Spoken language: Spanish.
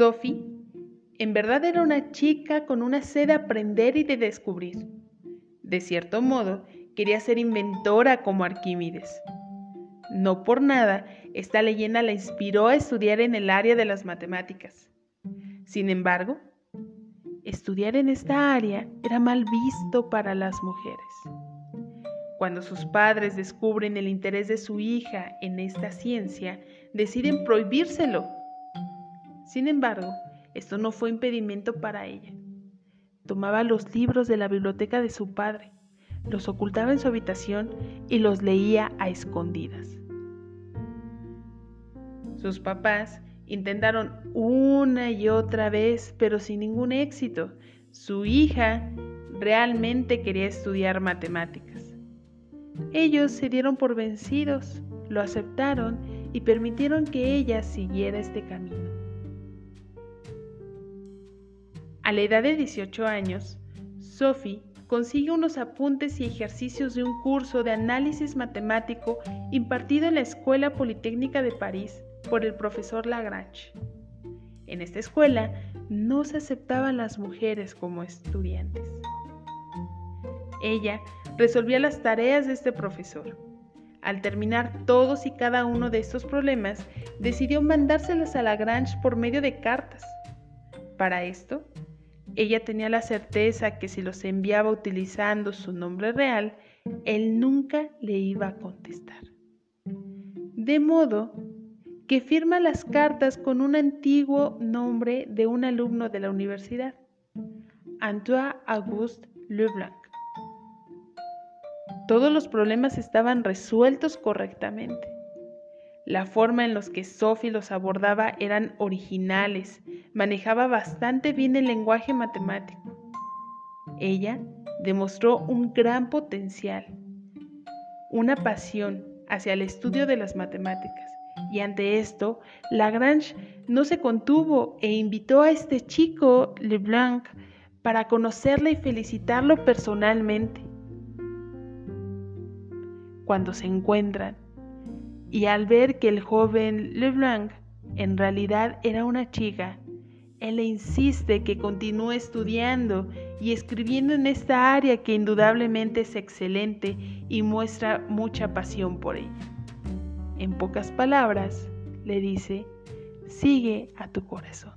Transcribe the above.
Sophie, en verdad era una chica con una sed de aprender y de descubrir. De cierto modo, quería ser inventora como Arquímedes. No por nada, esta leyenda la inspiró a estudiar en el área de las matemáticas. Sin embargo, estudiar en esta área era mal visto para las mujeres. Cuando sus padres descubren el interés de su hija en esta ciencia, deciden prohibírselo. Sin embargo, esto no fue impedimento para ella. Tomaba los libros de la biblioteca de su padre, los ocultaba en su habitación y los leía a escondidas. Sus papás intentaron una y otra vez, pero sin ningún éxito. Su hija realmente quería estudiar matemáticas. Ellos se dieron por vencidos, lo aceptaron y permitieron que ella siguiera este camino. A la edad de 18 años, Sophie consigue unos apuntes y ejercicios de un curso de análisis matemático impartido en la Escuela Politécnica de París por el profesor Lagrange. En esta escuela no se aceptaban las mujeres como estudiantes. Ella resolvía las tareas de este profesor. Al terminar todos y cada uno de estos problemas, decidió mandárselas a Lagrange por medio de cartas. Para esto, ella tenía la certeza que si los enviaba utilizando su nombre real, él nunca le iba a contestar. De modo que firma las cartas con un antiguo nombre de un alumno de la universidad, Antoine Auguste Leblanc. Todos los problemas estaban resueltos correctamente. La forma en los que Sophie los abordaba eran originales, manejaba bastante bien el lenguaje matemático. Ella demostró un gran potencial, una pasión hacia el estudio de las matemáticas. Y ante esto, Lagrange no se contuvo e invitó a este chico, Leblanc, para conocerle y felicitarlo personalmente. Cuando se encuentran, y al ver que el joven Leblanc en realidad era una chica, él le insiste que continúe estudiando y escribiendo en esta área que indudablemente es excelente y muestra mucha pasión por ella. En pocas palabras, le dice, sigue a tu corazón.